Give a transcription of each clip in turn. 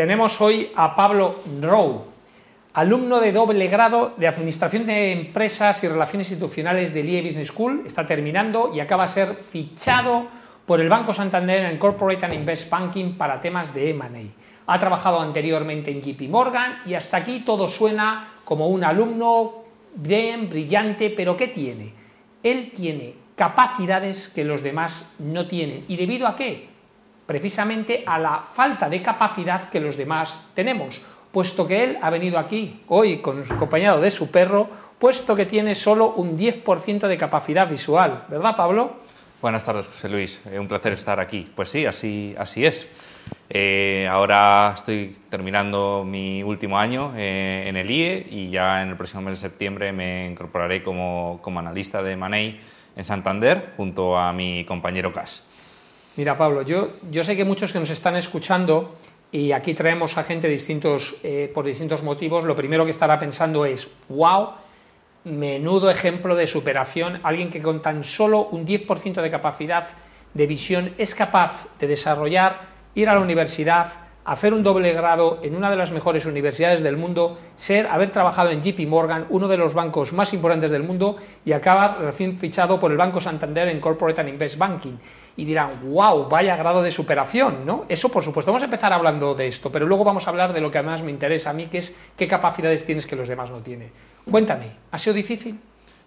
tenemos hoy a Pablo Rowe, alumno de doble grado de Administración de Empresas y Relaciones Institucionales del IE Business School, está terminando y acaba de ser fichado por el Banco Santander en Corporate and Invest Banking para temas de M&A. Ha trabajado anteriormente en JP Morgan y hasta aquí todo suena como un alumno bien, brillante, pero ¿qué tiene? Él tiene capacidades que los demás no tienen. ¿Y debido a qué? Precisamente a la falta de capacidad que los demás tenemos puesto que él ha venido aquí hoy con, acompañado de su perro, puesto que tiene solo un 10% de capacidad visual, ¿verdad Pablo? Buenas tardes, José Luis. Eh, un placer estar aquí. Pues sí, así, así es. Eh, ahora estoy terminando mi último año eh, en el IE y ya en el próximo mes de septiembre me incorporaré como, como analista de Manei en Santander junto a mi compañero Cash. Mira, Pablo, yo, yo sé que muchos que nos están escuchando y aquí traemos a gente distintos, eh, por distintos motivos, lo primero que estará pensando es, wow, menudo ejemplo de superación, alguien que con tan solo un 10% de capacidad de visión es capaz de desarrollar, ir a la universidad, hacer un doble grado en una de las mejores universidades del mundo, ser, haber trabajado en JP Morgan, uno de los bancos más importantes del mundo, y acabar recién fichado por el Banco Santander en Corporate and Invest Banking y dirán, wow, vaya grado de superación, ¿no? Eso, por supuesto, vamos a empezar hablando de esto, pero luego vamos a hablar de lo que además me interesa a mí, que es qué capacidades tienes que los demás no tienen. Cuéntame, ¿ha sido difícil?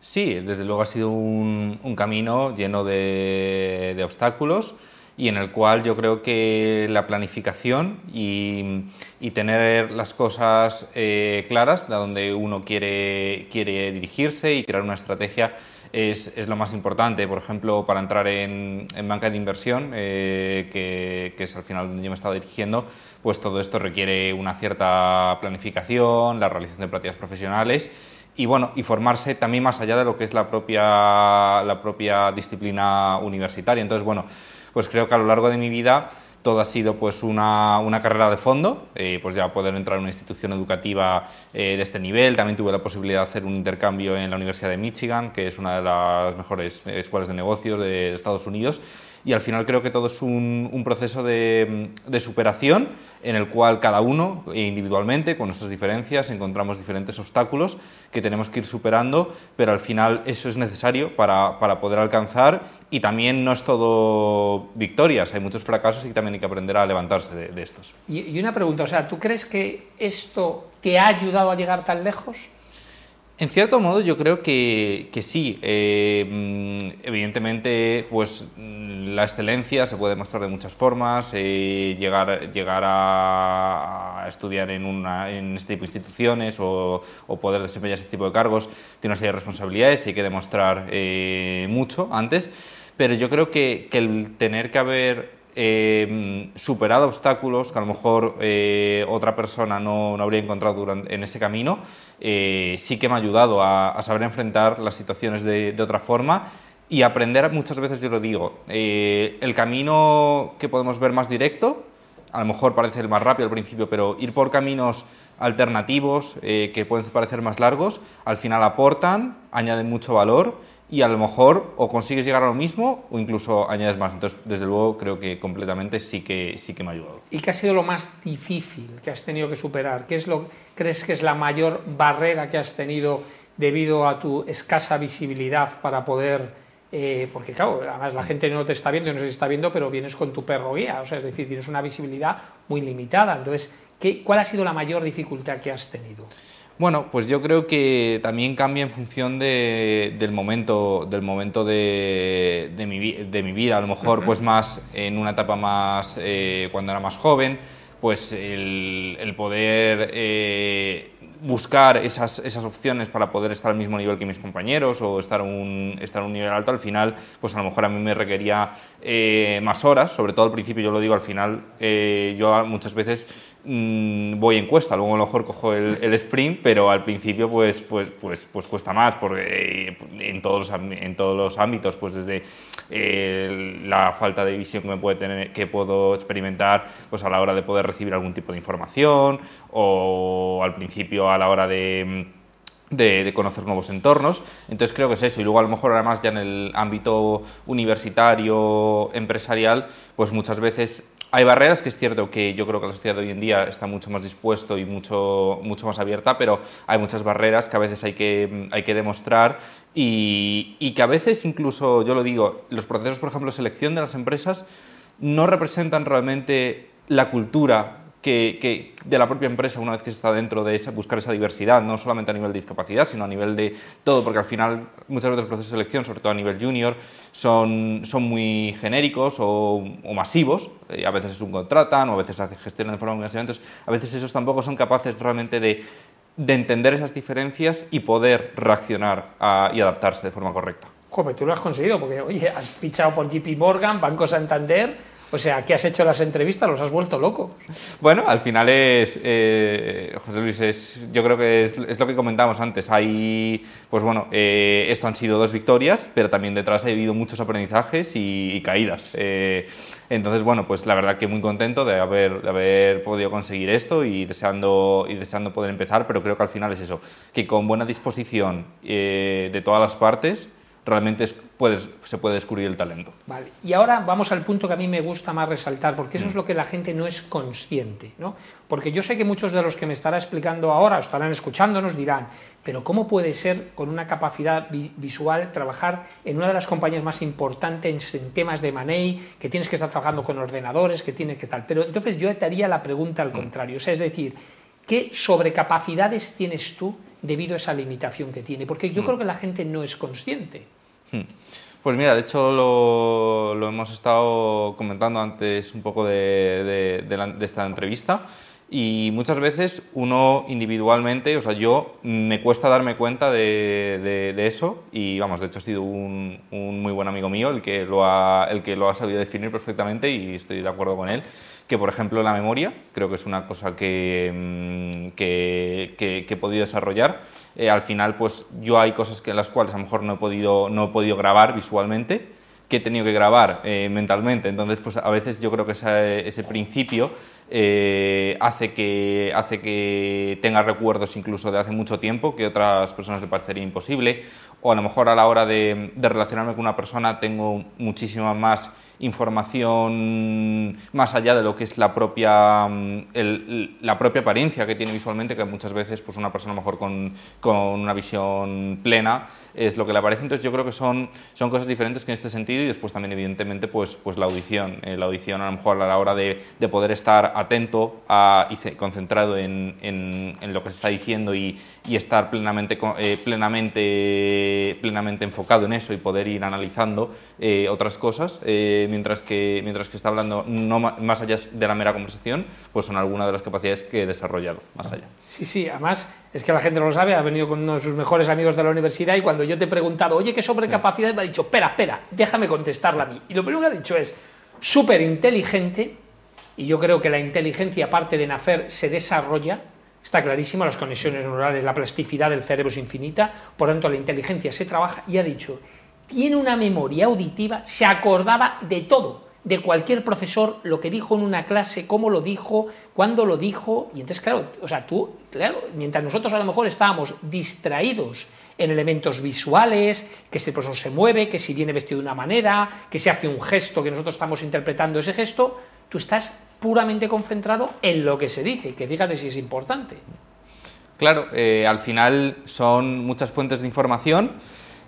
Sí, desde luego ha sido un, camino lleno de, obstáculos y en el cual yo creo que la planificación y, tener las cosas eh, claras de donde uno quiere, quiere dirigirse y crear una estrategia es, es, lo más importante. Por ejemplo, para entrar en, en banca de inversión, eh, que, que, es al final donde yo me he estado dirigiendo, pues todo esto requiere una cierta planificación, la realización de prácticas profesionales y bueno, y formarse también más allá de lo que es la propia, la propia disciplina universitaria. Entonces, bueno, pues creo que a lo largo de mi vida todo ha sido pues una, una carrera de fondo, eh, pues ya poder entrar en una institución educativa eh, de este nivel. También tuve la posibilidad de hacer un intercambio en la Universidad de Michigan, que es una de las mejores escuelas de negocios de Estados Unidos y al final creo que todo es un, proceso de, superación en el cual cada uno individualmente, con nuestras diferencias, encontramos diferentes obstáculos que tenemos que ir superando, pero al final eso es necesario para, poder alcanzar y también no es todo victorias, hay muchos fracasos y también hay que aprender a levantarse de, estos. Y, y una pregunta, o sea, ¿tú crees que esto te ha ayudado a llegar tan lejos? En cierto modo yo creo que, sí. Eh, mm, evidentemente, pues mm, la excelencia se puede demostrar de muchas formas. Eh, llegar, llegar a, estudiar en, una, en este tipo de instituciones o, poder desempeñar ese tipo de cargos tiene una serie de responsabilidades y hay que demostrar eh, mucho antes. Pero yo creo que, que el tener que haber eh, superado obstáculos que a lo mejor eh, otra persona no, no, habría encontrado en ese camino, eh, sí que me ha ayudado a, saber enfrentar las situaciones de, de, otra forma y aprender, muchas veces yo lo digo, eh, el camino que podemos ver más directo, a lo mejor parece el más rápido al principio, pero ir por caminos alternativos que pueden parecer más largos, al final aportan, añaden mucho valor y a lo mejor o consigues llegar a lo mismo o incluso añades más. Entonces, desde luego, creo que completamente sí que, sí que me ha ayudado. ¿Y qué ha sido lo más difícil que has tenido que superar? ¿Qué es lo crees que es la mayor barrera que has tenido debido a tu escasa visibilidad para poder... Eh, porque claro, además la gente no te está viendo no se está viendo, pero vienes con tu perro guía, o sea, es decir, tienes una visibilidad muy limitada. Entonces, ¿qué, ¿cuál ha sido la mayor dificultad que has tenido? Bueno, pues yo creo que también cambia en función del momento, del momento de, mi, vida. A lo mejor, pues más en una etapa más eh, cuando era más joven, pues el, poder eh, buscar esas, esas, opciones para poder estar al mismo nivel que mis compañeros o estar un, estar a un nivel alto, al final, pues a lo mejor a mí me requería eh, más horas, sobre todo al principio, yo lo digo, al final, yo muchas veces Mm, voy en cuesta, luego a lo mejor cojo el, sprint, pero al principio pues, pues, pues, pues cuesta más, porque eh, en todos, en todos los ámbitos, pues desde eh, la falta de visión que, me puede tener, que puedo experimentar pues a la hora de poder recibir algún tipo de información, o al principio a la hora de... De, conocer nuevos entornos. Entonces creo que es eso. Y luego a lo mejor además ya en el ámbito universitario, empresarial, pues muchas veces hay barreras, que es cierto que yo creo que la sociedad hoy en día está mucho más dispuesto y mucho, mucho más abierta, pero hay muchas barreras que a veces hay que, hay que demostrar y, y que a veces incluso, yo lo digo, los procesos, por ejemplo, de selección de las empresas no representan realmente la cultura que, de la propia empresa una vez que se está dentro de esa, buscar esa diversidad, no solamente a nivel de discapacidad, sino a nivel de todo, porque al final muchas veces los procesos de selección, sobre todo a nivel junior, son, son muy genéricos o, masivos, y a veces un contratan o a veces gestionan de forma muy masiva, entonces a veces esos tampoco son capaces realmente de, de entender esas diferencias y poder reaccionar y adaptarse de forma correcta. Joder, tú lo has conseguido, porque oye, has fichado por JP Morgan, Banco Santander, o sea, ¿qué has hecho las entrevistas? Los has vuelto loco. Bueno, al final es, eh, José Luis, es, yo creo que es, lo que comentamos antes. Hay, pues bueno, eh, esto han sido dos victorias, pero también detrás ha habido muchos aprendizajes y, caídas. Eh, entonces, bueno, pues la verdad que muy contento de haber, de haber podido conseguir esto y deseando, y deseando poder empezar, pero creo que al final es eso, que con buena disposición de todas las partes, realmente se puede descubrir el talento. Vale. Y ahora vamos al punto que a mí me gusta más resaltar, porque eso es mm. lo que la gente no es consciente. ¿no? Porque yo sé que muchos de los que me estará explicando ahora o estarán escuchándonos dirán, pero ¿cómo puede ser con una capacidad visual trabajar en una de las compañías más importantes en temas de money, que tienes que estar trabajando con ordenadores, que tienes que tal? Pero entonces yo te haría la pregunta al mm. contrario, o sea, es decir, ¿qué sobrecapacidades tienes tú debido a esa limitación que tiene? Porque yo mm. creo que la gente no es consciente. Hmm. Pues mira, de hecho lo, hemos estado comentando antes un poco de, esta entrevista y muchas veces uno individualmente, o sea, yo me cuesta darme cuenta de, eso y vamos, de hecho ha sido un, muy buen amigo mío el que, lo ha, el que lo ha sabido definir perfectamente y estoy de acuerdo con él que por ejemplo la memoria creo que es una cosa que, mm, que he podido desarrollar eh, al final pues yo hay cosas que las cuales a lo mejor no he podido, no he podido grabar visualmente, que he tenido que grabar eh, mentalmente. Entonces, pues a veces yo creo que ese principio eh, hace, que, hace que tenga recuerdos incluso de hace mucho tiempo que a otras personas le parecería imposible. O a lo mejor a la hora de, de relacionarme con una persona tengo muchísima más información más allá de lo que es la propia, mm, la propia apariencia que tiene visualmente, que muchas veces pues una persona mejor con, con una visión plena es lo que le aparece. Entonces yo creo que son, son cosas diferentes que en este sentido y después también evidentemente pues, pues la audición. Eh, la audición a lo mejor a la hora de, de poder estar atento a, y concentrado en, en, lo que se está diciendo y, y estar plenamente, eh, plenamente, plenamente enfocado en eso y poder ir analizando eh, otras cosas mientras, que, mientras que está hablando no más allá de la mera conversación, pues son algunas de las capacidades que he desarrollado más allá. Sí, sí, además es que la gente no lo sabe, ha venido con uno de sus mejores amigos de la universidad y cuando yo te he preguntado, oye, ¿qué sobrecapacidad? Me ha dicho, espera, espera, déjame contestarla a mí. Y lo primero que ha dicho es, súper inteligente, y yo creo que la inteligencia, aparte de nacer, se desarrolla, está clarísimo, las conexiones neurales, la plasticidad del cerebro es infinita, por tanto la inteligencia se trabaja, y ha dicho, tiene una memoria auditiva, se acordaba de todo de cualquier profesor lo que dijo en una clase, cómo lo dijo, cuándo lo dijo, y entonces, claro, o sea, tú, claro, mientras nosotros a lo mejor estábamos distraídos en elementos visuales, que si el profesor se mueve, que si viene vestido de una manera, que se hace un gesto, que nosotros estamos interpretando ese gesto, tú estás puramente concentrado en lo que se dice, que fíjate si es importante. Claro, eh, al final son muchas fuentes de información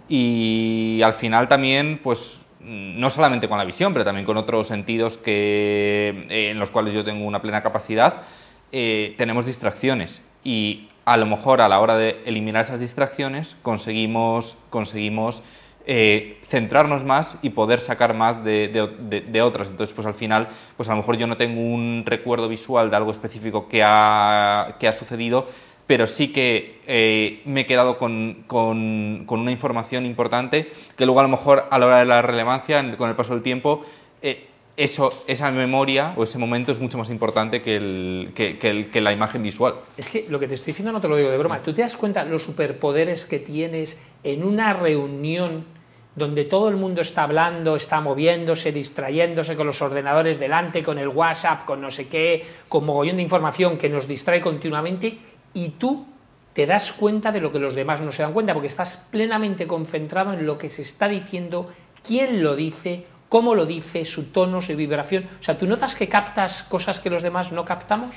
y al final también, pues no solamente con la visión, pero también con otros sentidos que, eh, en los cuales yo tengo una plena capacidad, eh, tenemos distracciones. Y a lo mejor a la hora de eliminar esas distracciones conseguimos, conseguimos eh, centrarnos más y poder sacar más de, de, otras. Entonces, pues al final, pues a lo mejor yo no tengo un recuerdo visual de algo específico que ha, que ha sucedido, pero sí que eh, me he quedado con, con, con, una información importante que luego a lo mejor a la hora de la relevancia, con el paso del tiempo, eh, eso, esa memoria o ese momento es mucho más importante que, el, que, que, que, la imagen visual. Es que lo que te estoy diciendo no te lo digo de broma. ¿Tú te das cuenta los superpoderes que tienes en una reunión donde todo el mundo está hablando, está moviéndose, distrayéndose con los ordenadores delante, con el WhatsApp, con no sé qué, con mogollón de información que nos distrae continuamente? Y tú te das cuenta de lo que los demás no se dan cuenta, porque estás plenamente concentrado en lo que se está diciendo, quién lo dice, cómo lo dice, su tono, su vibración. O sea, ¿tú notas que captas cosas que los demás no captamos?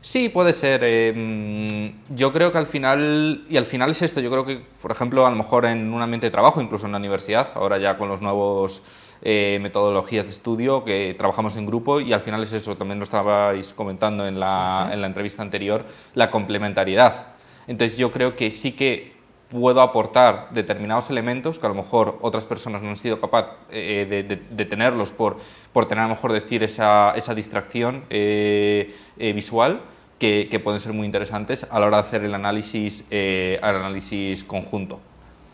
Sí, puede ser. Eh, yo creo que al final, y al final es esto, yo creo que, por ejemplo, a lo mejor en un ambiente de trabajo, incluso en la universidad, ahora ya con los nuevos eh, metodologías de estudio, que trabajamos en grupo y al final es eso, también lo estabais comentando en la, en la entrevista anterior, la complementariedad. Entonces yo creo que sí que puedo aportar determinados elementos que a lo mejor otras personas no han sido capaces eh, de, tenerlos por, por tener a lo mejor decir esa, esa distracción eh, eh, visual que, que, pueden ser muy interesantes a la hora de hacer el análisis, el análisis conjunto.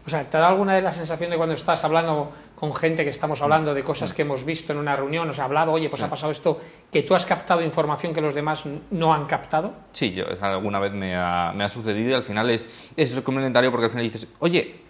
O sea, ¿te da alguna de la sensación de cuando estás hablando con gente que estamos hablando de cosas que hemos visto en una reunión, nos ha hablado, oye, pues ha pasado esto, que tú has captado información que los demás no han captado? Sí, yo, alguna vez me ha, me ha sucedido y al final es, es complementario porque al final dices, oye,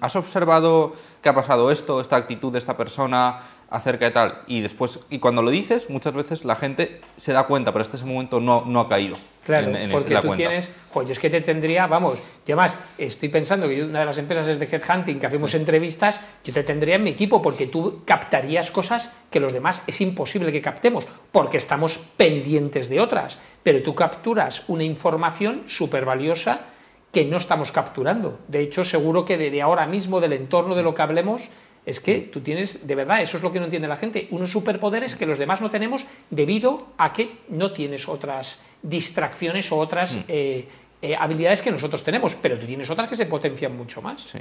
¿has observado que ha pasado esto, esta actitud de esta persona? Acerca de tal. Y después, y cuando lo dices, muchas veces la gente se da cuenta, pero hasta ese momento no, no ha caído. Claro, porque tú tienes, pues es que te tendría, vamos, y además estoy pensando que una de las empresas es de headhunting, que hacemos entrevistas, yo te tendría en mi equipo porque tú captarías cosas que los demás es imposible que captemos, porque estamos pendientes de otras, pero tú capturas una información súper valiosa que no estamos capturando. De hecho, seguro que desde ahora mismo, del entorno de lo que hablemos, es que tú tienes, de verdad, eso es lo que no entiende la gente, unos superpoderes que los demás no tenemos debido a que no tienes otras distracciones o otras mm. eh, eh, habilidades que nosotros tenemos, pero tú tienes otras que se potencian mucho más. Sí.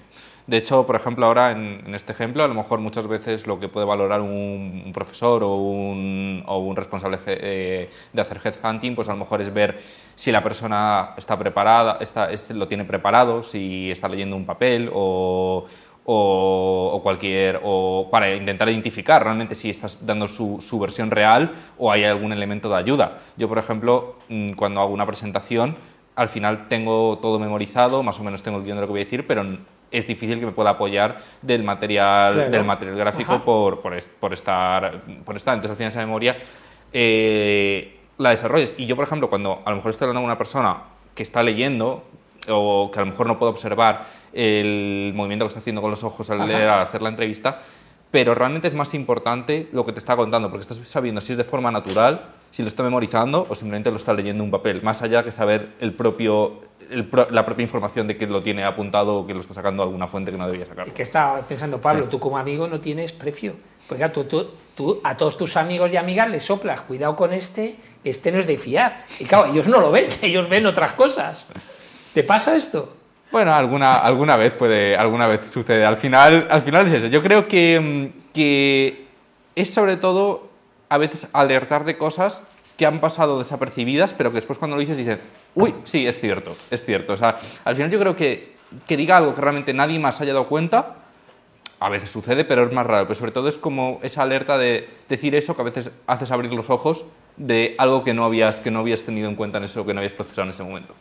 De hecho, por ejemplo, ahora en, este ejemplo, a lo mejor muchas veces lo que puede valorar un, profesor o un, o un responsable eh, de hacer headhunting, pues a lo mejor es ver si la persona está preparada, está, lo tiene preparado, si está leyendo un papel o o, cualquier, o para intentar identificar realmente si estás dando su, su, versión real o hay algún elemento de ayuda. Yo, por ejemplo, mm, cuando hago una presentación, al final tengo todo memorizado, más o menos tengo el guion de lo que voy a decir, pero es difícil que me pueda apoyar del material, del material gráfico por, por, por, estar, por estar. Entonces, al final esa memoria eh, la desarrolles. Y yo, por ejemplo, cuando a lo mejor estoy hablando con una persona que está leyendo o que a lo mejor no puedo observar el movimiento que está haciendo con los ojos al leer, al hacer la entrevista, pero realmente es más importante lo que te está contando, porque estás sabiendo si es de forma natural, si lo está memorizando o simplemente lo está leyendo un papel, más allá que saber el propio, la propia información de que lo tiene apuntado o que lo está sacando de alguna fuente que no debería sacar. Es que está pensando, Pablo, tú como amigo no tienes precio. Tú, tú, tú, a todos tus amigos y amigas les soplas, cuidado con este, que este no es de fiar. Y claro, ellos no lo ven, ellos ven otras cosas. ¿Te pasa esto? Bueno, alguna, alguna vez puede, alguna vez sucede. Al final, al final es eso. Yo creo que, mm, que es sobre todo a veces alertar de cosas que han pasado desapercibidas, pero que después cuando lo dices dices, uy, sí, es cierto, es cierto. O sea, al final yo creo que que diga algo que realmente nadie más haya dado cuenta, a veces sucede, pero es más raro. Pero sobre todo es como esa alerta de decir eso que a veces haces abrir los ojos de algo que no habías, que no habías tenido en cuenta en eso, que no habías procesado en ese momento.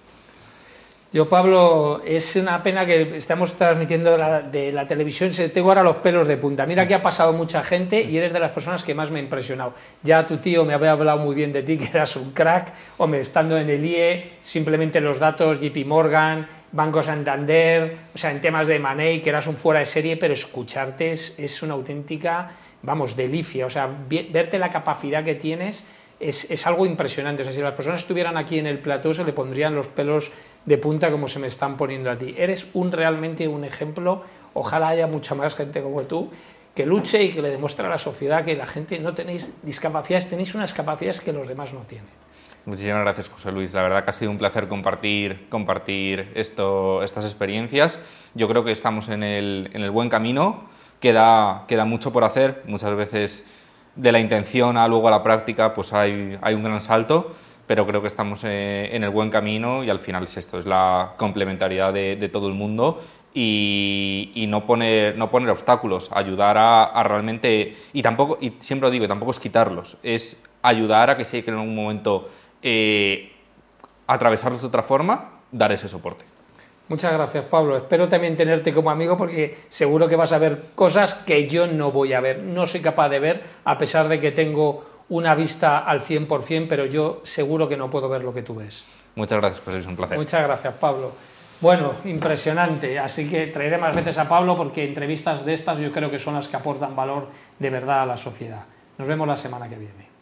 Yo, Pablo, es una pena que estamos transmitiendo de la, televisión, se tengo ahora los pelos de punta. Mira que ha pasado mucha gente y eres de las personas que más me ha impresionado. Ya tu tío me había hablado muy bien de ti, que eras un crack, hombre, estando en el IE, simplemente los datos, JP Morgan, Banco Santander, o sea, en temas de Money, que eras un fuera de serie, pero escucharte es, es una auténtica, vamos, delicia. O sea, verte la capacidad que tienes es, es algo impresionante. O sea, si las personas estuvieran aquí en el plató, se le pondrían los pelos de punta como se me están poniendo a ti. Eres un realmente un ejemplo, ojalá haya mucha más gente como tú que luche y que le demuestre a la sociedad que la gente no tenéis discapacidades, tenéis unas capacidades que los demás no tienen. Muchísimas gracias, José Luis. La verdad que ha sido un placer compartir, compartir esto, estas experiencias. Yo creo que estamos en el, en el buen camino. Queda, queda mucho por hacer. Muchas veces de la intención a luego a la práctica pues hay, hay un gran salto pero creo que estamos eh, en el buen camino y al final es esto, es la complementariedad de, todo el mundo y, no, poner, no poner obstáculos, ayudar a, realmente, y tampoco, y siempre lo digo, tampoco es quitarlos, es ayudar a que si hay que en algún momento eh, atravesarlos de otra forma, dar ese soporte. Muchas gracias, Pablo. Espero también tenerte como amigo porque seguro que vas a ver cosas que yo no voy a ver, no soy capaz de ver, a pesar de que tengo una vista al 100%, pero yo seguro que no puedo ver lo que tú ves. Muchas gracias, pues es un placer. Muchas gracias, Pablo. Bueno, impresionante. Así que traeré más veces a Pablo porque entrevistas de estas yo creo que son las que aportan valor de verdad a la sociedad. Nos vemos la semana que viene.